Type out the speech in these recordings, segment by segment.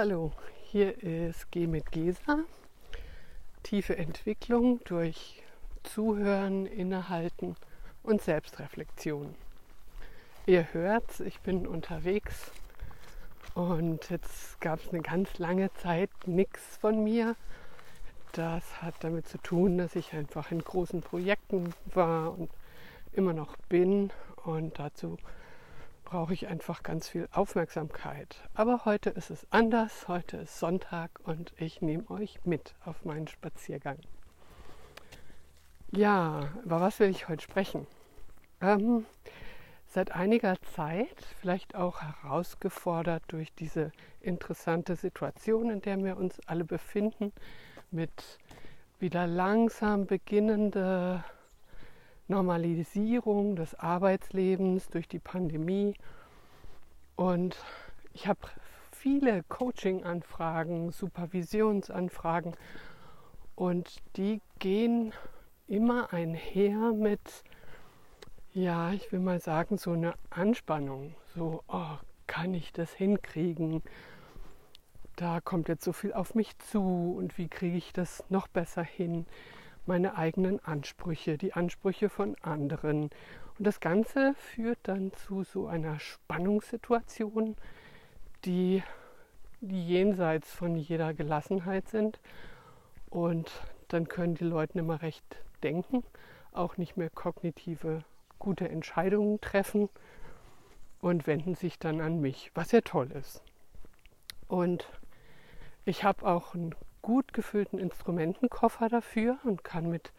Hallo, hier ist G mit Gesa. Tiefe Entwicklung durch Zuhören, Innehalten und Selbstreflexion. Ihr hört, ich bin unterwegs und jetzt gab es eine ganz lange Zeit nichts von mir. Das hat damit zu tun, dass ich einfach in großen Projekten war und immer noch bin und dazu brauche ich einfach ganz viel Aufmerksamkeit. Aber heute ist es anders. Heute ist Sonntag und ich nehme euch mit auf meinen Spaziergang. Ja, über was will ich heute sprechen? Ähm, seit einiger Zeit, vielleicht auch herausgefordert durch diese interessante Situation, in der wir uns alle befinden, mit wieder langsam beginnende Normalisierung des Arbeitslebens durch die Pandemie. Und ich habe viele Coaching-Anfragen, Supervisionsanfragen und die gehen immer einher mit, ja, ich will mal sagen, so eine Anspannung. So, oh, kann ich das hinkriegen? Da kommt jetzt so viel auf mich zu und wie kriege ich das noch besser hin? Meine eigenen Ansprüche, die Ansprüche von anderen. Und das Ganze führt dann zu so einer Spannungssituation, die, jenseits von jeder Gelassenheit sind. Und dann können die Leute mehr recht denken, auch nicht mehr kognitive gute Entscheidungen treffen und wenden sich dann an mich, was ja toll ist. Und ich habe auch ein gut gefüllten Instrumentenkoffer dafür und kann mit,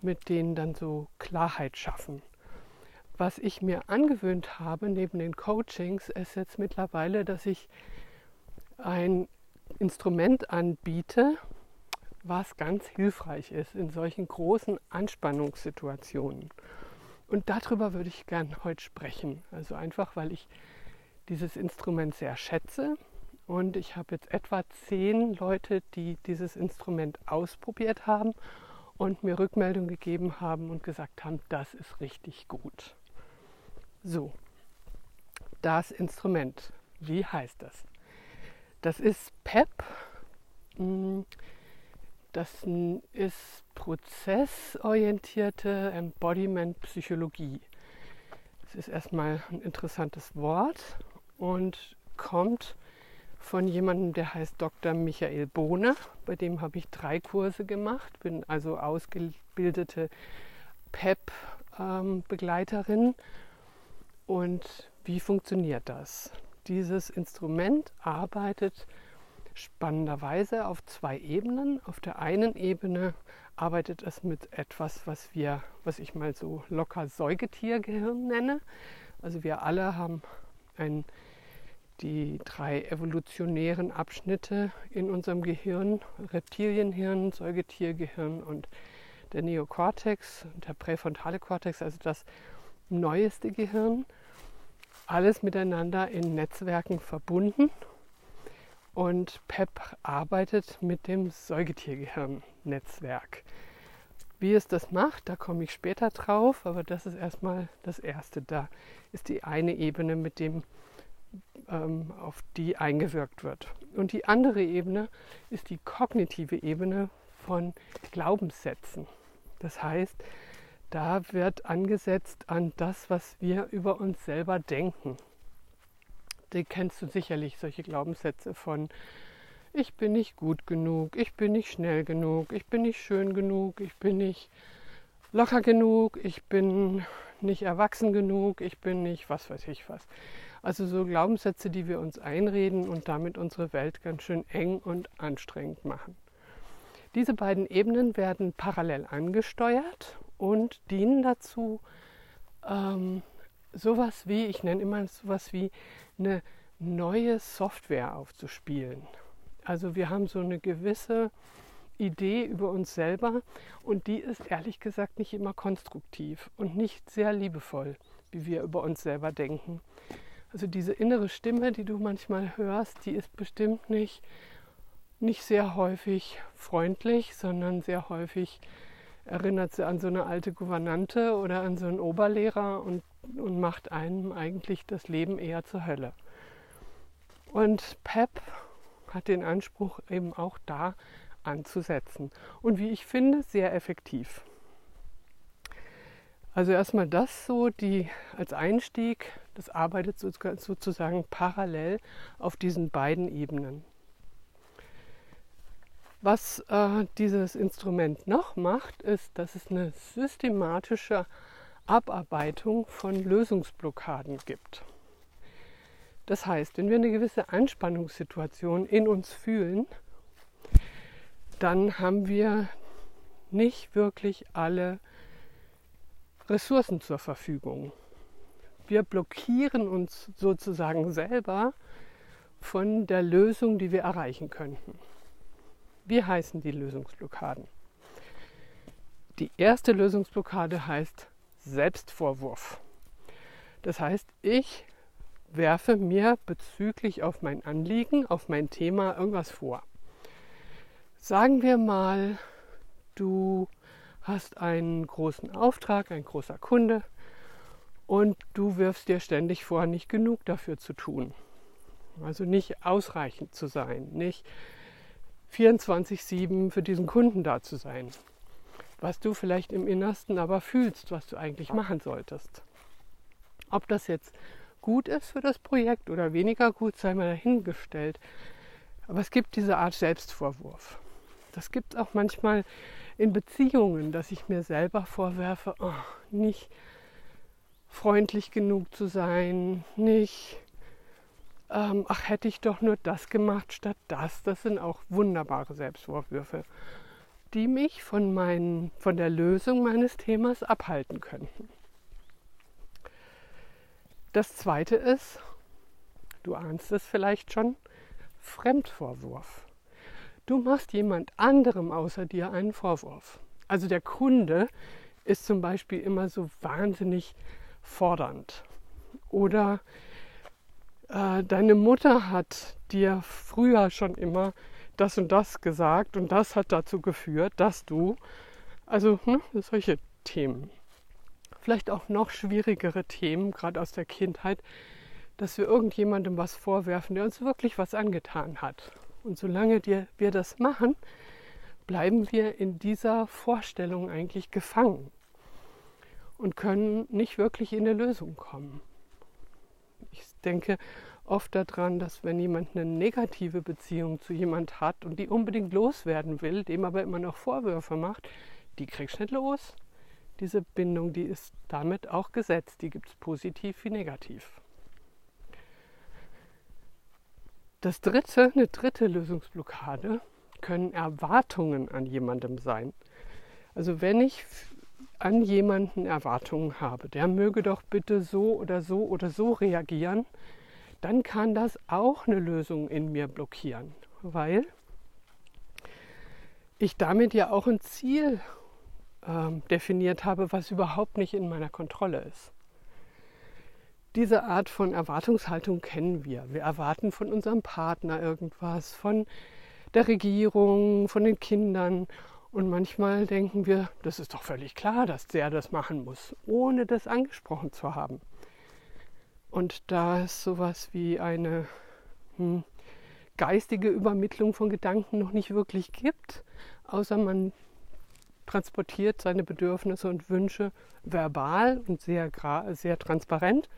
mit denen dann so Klarheit schaffen. Was ich mir angewöhnt habe neben den Coachings ist jetzt mittlerweile, dass ich ein Instrument anbiete, was ganz hilfreich ist in solchen großen Anspannungssituationen. Und darüber würde ich gern heute sprechen. Also einfach, weil ich dieses Instrument sehr schätze und ich habe jetzt etwa zehn Leute, die dieses Instrument ausprobiert haben und mir Rückmeldung gegeben haben und gesagt haben, das ist richtig gut. So, das Instrument, wie heißt das? Das ist PEP. Hm, das ist prozessorientierte Embodiment-Psychologie. Das ist erstmal ein interessantes Wort und kommt von jemandem, der heißt Dr. Michael Bohne. Bei dem habe ich drei Kurse gemacht, bin also ausgebildete PEP-Begleiterin. Ähm, Und wie funktioniert das? Dieses Instrument arbeitet spannenderweise auf zwei Ebenen. Auf der einen Ebene arbeitet es mit etwas, was wir, was ich mal so locker Säugetiergehirn nenne. Also wir alle haben ein die drei evolutionären Abschnitte in unserem Gehirn, Reptilienhirn, Säugetiergehirn und der Neokortex und der präfrontale Kortex, also das neueste Gehirn, alles miteinander in Netzwerken verbunden. Und PEP arbeitet mit dem Säugetiergehirn-Netzwerk. Wie es das macht, da komme ich später drauf, aber das ist erstmal das Erste. Da ist die eine Ebene mit dem ähm, auf die eingewirkt wird. Und die andere Ebene ist die kognitive Ebene von Glaubenssätzen. Das heißt, da wird angesetzt an das, was wir über uns selber denken. Die kennst du sicherlich, solche Glaubenssätze von ich bin nicht gut genug, ich bin nicht schnell genug, ich bin nicht schön genug, ich bin nicht locker genug, ich bin nicht erwachsen genug, ich bin nicht was weiß ich was. Also so Glaubenssätze, die wir uns einreden und damit unsere Welt ganz schön eng und anstrengend machen. Diese beiden Ebenen werden parallel angesteuert und dienen dazu, ähm, sowas wie, ich nenne immer sowas wie eine neue Software aufzuspielen. Also wir haben so eine gewisse Idee über uns selber und die ist ehrlich gesagt nicht immer konstruktiv und nicht sehr liebevoll, wie wir über uns selber denken. Also diese innere Stimme, die du manchmal hörst, die ist bestimmt nicht, nicht sehr häufig freundlich, sondern sehr häufig erinnert sie an so eine alte Gouvernante oder an so einen Oberlehrer und, und macht einem eigentlich das Leben eher zur Hölle. Und PEP hat den Anspruch, eben auch da anzusetzen. Und wie ich finde, sehr effektiv. Also erstmal das so, die als Einstieg, das arbeitet sozusagen parallel auf diesen beiden Ebenen. Was äh, dieses Instrument noch macht, ist, dass es eine systematische Abarbeitung von Lösungsblockaden gibt. Das heißt, wenn wir eine gewisse Anspannungssituation in uns fühlen, dann haben wir nicht wirklich alle Ressourcen zur Verfügung. Wir blockieren uns sozusagen selber von der Lösung, die wir erreichen könnten. Wie heißen die Lösungsblockaden? Die erste Lösungsblockade heißt Selbstvorwurf. Das heißt, ich werfe mir bezüglich auf mein Anliegen, auf mein Thema irgendwas vor. Sagen wir mal, du hast einen großen Auftrag, ein großer Kunde und du wirfst dir ständig vor, nicht genug dafür zu tun. Also nicht ausreichend zu sein, nicht 24-7 für diesen Kunden da zu sein. Was du vielleicht im Innersten aber fühlst, was du eigentlich machen solltest. Ob das jetzt gut ist für das Projekt oder weniger gut, sei mal dahingestellt. Aber es gibt diese Art Selbstvorwurf. Das gibt es auch manchmal in Beziehungen, dass ich mir selber vorwerfe, oh, nicht freundlich genug zu sein, nicht, ähm, ach hätte ich doch nur das gemacht statt das. Das sind auch wunderbare Selbstvorwürfe, die mich von, mein, von der Lösung meines Themas abhalten könnten. Das zweite ist, du ahnst es vielleicht schon, Fremdvorwurf. Du machst jemand anderem außer dir einen Vorwurf. Also der Kunde ist zum Beispiel immer so wahnsinnig fordernd. Oder äh, deine Mutter hat dir früher schon immer das und das gesagt und das hat dazu geführt, dass du, also ne, solche Themen. Vielleicht auch noch schwierigere Themen, gerade aus der Kindheit, dass wir irgendjemandem was vorwerfen, der uns wirklich was angetan hat. Und solange wir das machen, bleiben wir in dieser Vorstellung eigentlich gefangen und können nicht wirklich in eine Lösung kommen. Ich denke oft daran, dass wenn jemand eine negative Beziehung zu jemand hat und die unbedingt loswerden will, dem aber immer noch Vorwürfe macht, die kriegst du nicht los. Diese Bindung, die ist damit auch gesetzt, die gibt es positiv wie negativ. Das dritte, eine dritte Lösungsblockade können Erwartungen an jemandem sein. Also wenn ich an jemanden Erwartungen habe, der möge doch bitte so oder so oder so reagieren, dann kann das auch eine Lösung in mir blockieren, weil ich damit ja auch ein Ziel äh, definiert habe, was überhaupt nicht in meiner Kontrolle ist. Diese Art von Erwartungshaltung kennen wir. Wir erwarten von unserem Partner irgendwas, von der Regierung, von den Kindern. Und manchmal denken wir, das ist doch völlig klar, dass der das machen muss, ohne das angesprochen zu haben. Und da es sowas wie eine hm, geistige Übermittlung von Gedanken noch nicht wirklich gibt, außer man transportiert seine Bedürfnisse und Wünsche verbal und sehr, sehr transparent,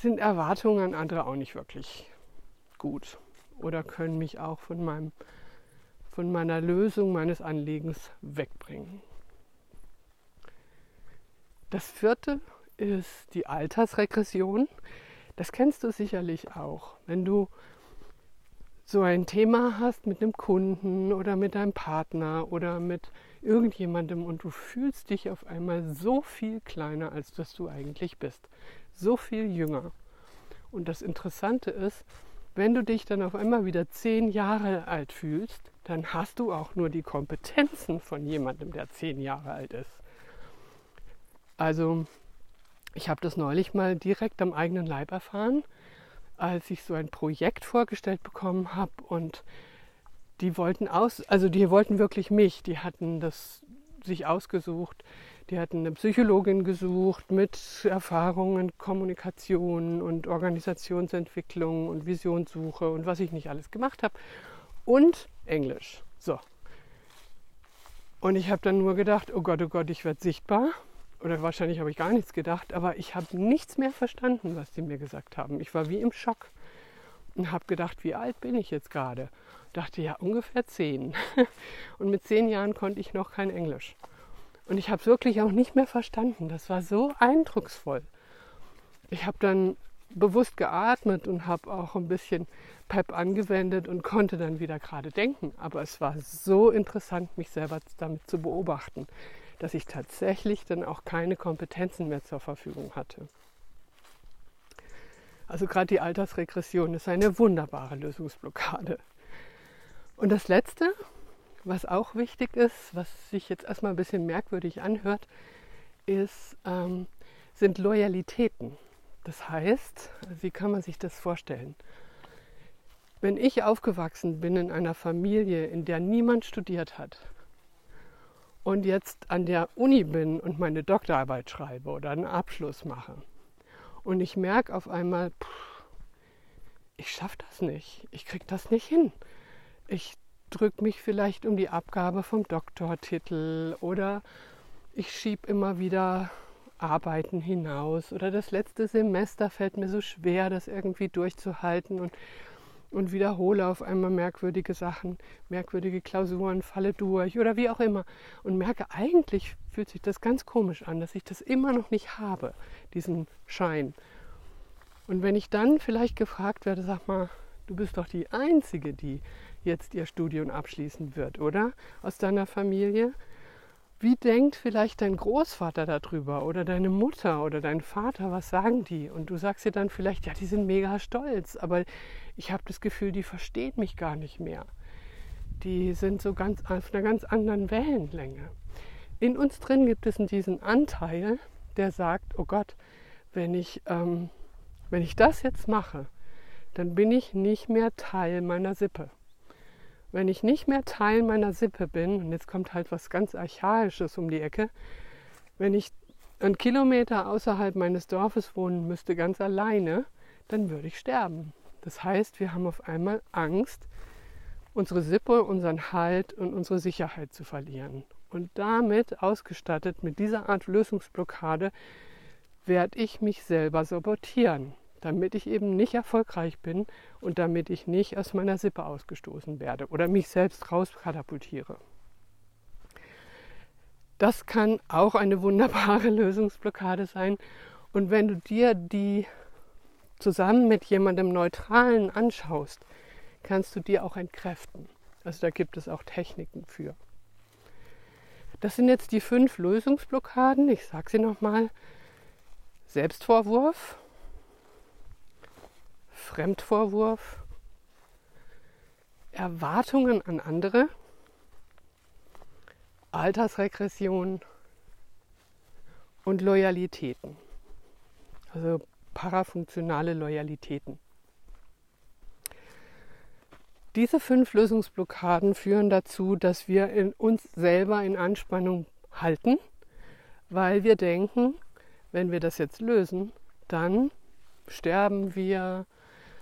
sind Erwartungen an andere auch nicht wirklich gut oder können mich auch von, meinem, von meiner Lösung meines Anliegens wegbringen. Das vierte ist die Altersregression. Das kennst du sicherlich auch. Wenn du so ein Thema hast mit einem Kunden oder mit deinem Partner oder mit irgendjemandem und du fühlst dich auf einmal so viel kleiner, als dass du eigentlich bist so viel jünger. Und das Interessante ist, wenn du dich dann auf einmal wieder zehn Jahre alt fühlst, dann hast du auch nur die Kompetenzen von jemandem, der zehn Jahre alt ist. Also ich habe das neulich mal direkt am eigenen Leib erfahren, als ich so ein Projekt vorgestellt bekommen habe und die wollten aus, also die wollten wirklich mich, die hatten das sich ausgesucht. Die hatten eine Psychologin gesucht mit Erfahrungen, Kommunikation und Organisationsentwicklung und Visionssuche und was ich nicht alles gemacht habe. Und Englisch. So. Und ich habe dann nur gedacht, oh Gott, oh Gott, ich werde sichtbar. Oder wahrscheinlich habe ich gar nichts gedacht, aber ich habe nichts mehr verstanden, was die mir gesagt haben. Ich war wie im Schock und habe gedacht, wie alt bin ich jetzt gerade? Dachte ja ungefähr zehn. Und mit zehn Jahren konnte ich noch kein Englisch. Und ich habe es wirklich auch nicht mehr verstanden. Das war so eindrucksvoll. Ich habe dann bewusst geatmet und habe auch ein bisschen PEP angewendet und konnte dann wieder gerade denken. Aber es war so interessant, mich selber damit zu beobachten, dass ich tatsächlich dann auch keine Kompetenzen mehr zur Verfügung hatte. Also gerade die Altersregression ist eine wunderbare Lösungsblockade. Und das Letzte, was auch wichtig ist, was sich jetzt erstmal ein bisschen merkwürdig anhört, ist, ähm, sind Loyalitäten. Das heißt, wie kann man sich das vorstellen? Wenn ich aufgewachsen bin in einer Familie, in der niemand studiert hat und jetzt an der Uni bin und meine Doktorarbeit schreibe oder einen Abschluss mache und ich merke auf einmal, pff, ich schaffe das nicht, ich kriege das nicht hin. Ich drücke mich vielleicht um die Abgabe vom Doktortitel oder ich schiebe immer wieder Arbeiten hinaus oder das letzte Semester fällt mir so schwer, das irgendwie durchzuhalten. Und, und wiederhole auf einmal merkwürdige Sachen, merkwürdige Klausuren, falle durch oder wie auch immer und merke, eigentlich fühlt sich das ganz komisch an, dass ich das immer noch nicht habe, diesen Schein. Und wenn ich dann vielleicht gefragt werde, sag mal, du bist doch die Einzige, die jetzt ihr Studium abschließen wird, oder? Aus deiner Familie. Wie denkt vielleicht dein Großvater darüber oder deine Mutter oder dein Vater? Was sagen die? Und du sagst dir dann vielleicht, ja, die sind mega stolz, aber ich habe das Gefühl, die verstehen mich gar nicht mehr. Die sind so ganz auf einer ganz anderen Wellenlänge. In uns drin gibt es diesen Anteil, der sagt, oh Gott, wenn ich, ähm, wenn ich das jetzt mache, dann bin ich nicht mehr Teil meiner Sippe wenn ich nicht mehr Teil meiner Sippe bin, und jetzt kommt halt was ganz Archaisches um die Ecke, wenn ich einen Kilometer außerhalb meines Dorfes wohnen müsste, ganz alleine, dann würde ich sterben. Das heißt, wir haben auf einmal Angst, unsere Sippe, unseren Halt und unsere Sicherheit zu verlieren. Und damit ausgestattet mit dieser Art Lösungsblockade werde ich mich selber sabotieren damit ich eben nicht erfolgreich bin und damit ich nicht aus meiner Sippe ausgestoßen werde oder mich selbst rauskatapultiere. Das kann auch eine wunderbare Lösungsblockade sein. Und wenn du dir die zusammen mit jemandem Neutralen anschaust, kannst du dir auch entkräften. Also da gibt es auch Techniken für. Das sind jetzt die fünf Lösungsblockaden. Ich sage sie nochmal. Selbstvorwurf, Fremdvorwurf, Erwartungen an andere, Altersregression und Loyalitäten. Also parafunktionale Loyalitäten. Diese fünf Lösungsblockaden führen dazu, dass wir uns selber in Anspannung halten, weil wir denken, wenn wir das jetzt lösen, dann sterben wir,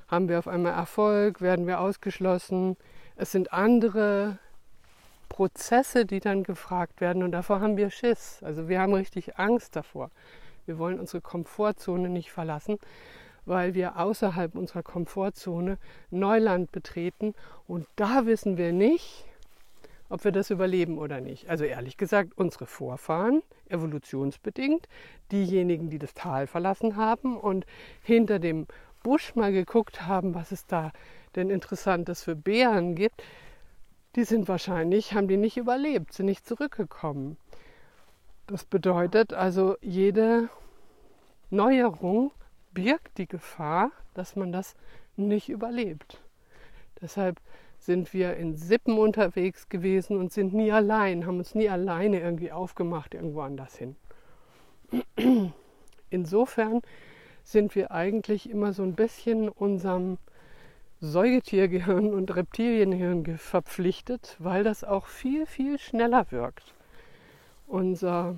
haben wir auf einmal Erfolg? Werden wir ausgeschlossen? Es sind andere Prozesse, die dann gefragt werden und davor haben wir Schiss. Also wir haben richtig Angst davor. Wir wollen unsere Komfortzone nicht verlassen, weil wir außerhalb unserer Komfortzone Neuland betreten und da wissen wir nicht, ob wir das überleben oder nicht. Also ehrlich gesagt, unsere Vorfahren, evolutionsbedingt, diejenigen, die das Tal verlassen haben und hinter dem Busch mal geguckt haben, was es da denn Interessantes für Bären gibt, die sind wahrscheinlich, haben die nicht überlebt, sind nicht zurückgekommen. Das bedeutet also, jede Neuerung birgt die Gefahr, dass man das nicht überlebt. Deshalb sind wir in Sippen unterwegs gewesen und sind nie allein, haben uns nie alleine irgendwie aufgemacht irgendwo anders hin. Insofern sind wir eigentlich immer so ein bisschen unserem Säugetiergehirn und Reptilienhirn verpflichtet, weil das auch viel, viel schneller wirkt. Unser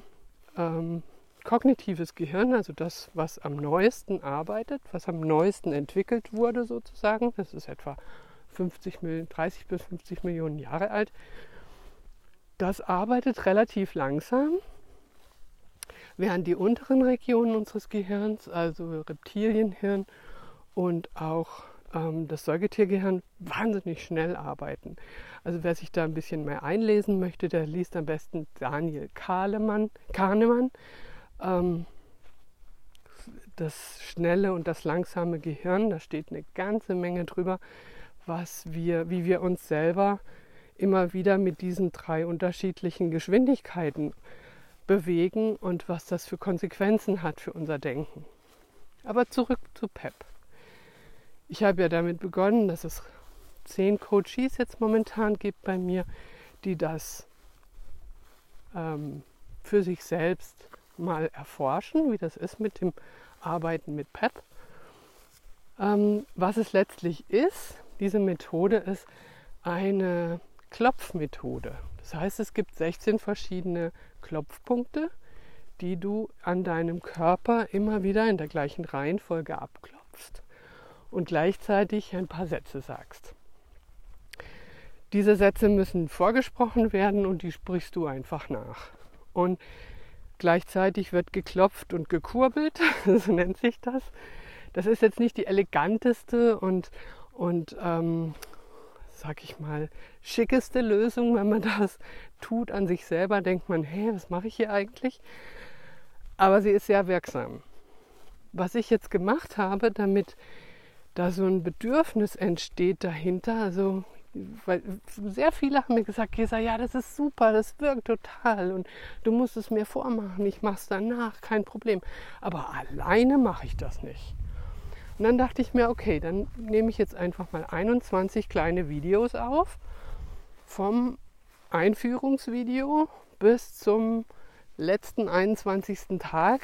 ähm, kognitives Gehirn, also das, was am neuesten arbeitet, was am neuesten entwickelt wurde sozusagen, das ist etwa 50, 30 bis 50 Millionen Jahre alt, das arbeitet relativ langsam, während die unteren Regionen unseres Gehirns, also Reptilienhirn und auch ähm, das Säugetiergehirn, wahnsinnig schnell arbeiten. Also wer sich da ein bisschen mehr einlesen möchte, der liest am besten Daniel Kahnemann. Kahnemann ähm, das schnelle und das langsame Gehirn, da steht eine ganze Menge drüber, was wir, wie wir uns selber immer wieder mit diesen drei unterschiedlichen Geschwindigkeiten bewegen und was das für Konsequenzen hat für unser Denken. Aber zurück zu PEP. Ich habe ja damit begonnen, dass es zehn Coaches jetzt momentan gibt bei mir, die das ähm, für sich selbst mal erforschen, wie das ist mit dem Arbeiten mit PEP. Ähm, was es letztlich ist, diese Methode ist eine Klopfmethode. Das heißt, es gibt 16 verschiedene Klopfpunkte, die du an deinem Körper immer wieder in der gleichen Reihenfolge abklopfst und gleichzeitig ein paar Sätze sagst. Diese Sätze müssen vorgesprochen werden und die sprichst du einfach nach. Und Gleichzeitig wird geklopft und gekurbelt, so nennt sich das. Das ist jetzt nicht die eleganteste und, und ähm, sag ich mal, schickeste Lösung, wenn man das tut an sich selber, denkt man, hä, was mache ich hier eigentlich? Aber sie ist sehr wirksam. Was ich jetzt gemacht habe, damit da so ein Bedürfnis entsteht dahinter, also weil sehr viele haben mir gesagt, Gesa, ja, das ist super, das wirkt total und du musst es mir vormachen, ich mache es danach, kein Problem. Aber alleine mache ich das nicht. Und dann dachte ich mir, okay, dann nehme ich jetzt einfach mal 21 kleine Videos auf, vom Einführungsvideo bis zum letzten 21. Tag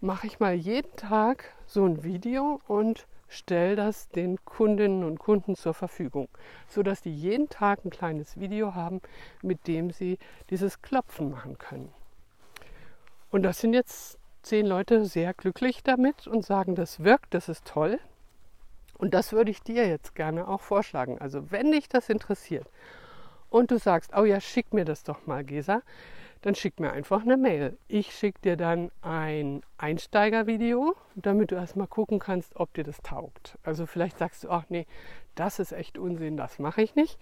mache ich mal jeden Tag so ein Video und stell das den Kundinnen und Kunden zur Verfügung, sodass die jeden Tag ein kleines Video haben, mit dem sie dieses Klopfen machen können. Und das sind jetzt zehn Leute sehr glücklich damit und sagen, das wirkt, das ist toll. Und das würde ich dir jetzt gerne auch vorschlagen. Also wenn dich das interessiert und du sagst, oh ja, schick mir das doch mal, Gesa, dann schick mir einfach eine Mail. Ich schicke dir dann ein Einsteigervideo, damit du erstmal gucken kannst, ob dir das taugt. Also vielleicht sagst du, ach nee, das ist echt Unsinn, das mache ich nicht.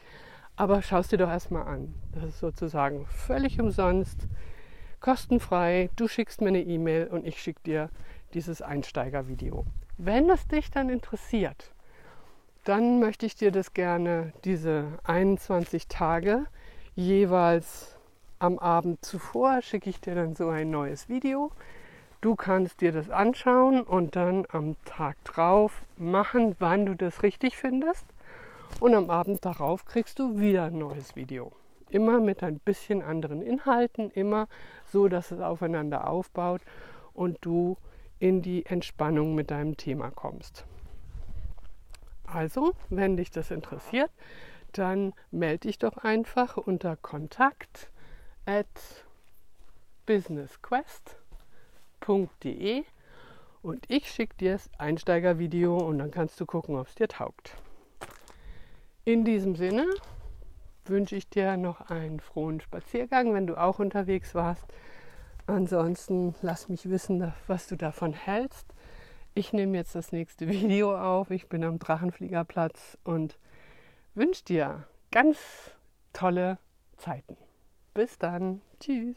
Aber schau es dir doch erstmal an. Das ist sozusagen völlig umsonst, kostenfrei. Du schickst mir eine E-Mail und ich schicke dir dieses Einsteigervideo. Wenn es dich dann interessiert, dann möchte ich dir das gerne diese 21 Tage jeweils am Abend zuvor schicke ich dir dann so ein neues Video. Du kannst dir das anschauen und dann am Tag drauf machen, wann du das richtig findest. Und am Abend darauf kriegst du wieder ein neues Video. Immer mit ein bisschen anderen Inhalten, immer so, dass es aufeinander aufbaut und du in die Entspannung mit deinem Thema kommst. Also, wenn dich das interessiert, dann melde dich doch einfach unter Kontakt at businessquest.de und ich schicke dir das Einsteigervideo und dann kannst du gucken, ob es dir taugt. In diesem Sinne wünsche ich dir noch einen frohen Spaziergang, wenn du auch unterwegs warst. Ansonsten lass mich wissen, was du davon hältst. Ich nehme jetzt das nächste Video auf. Ich bin am Drachenfliegerplatz und wünsche dir ganz tolle Zeiten. Bis dann. Tschüss.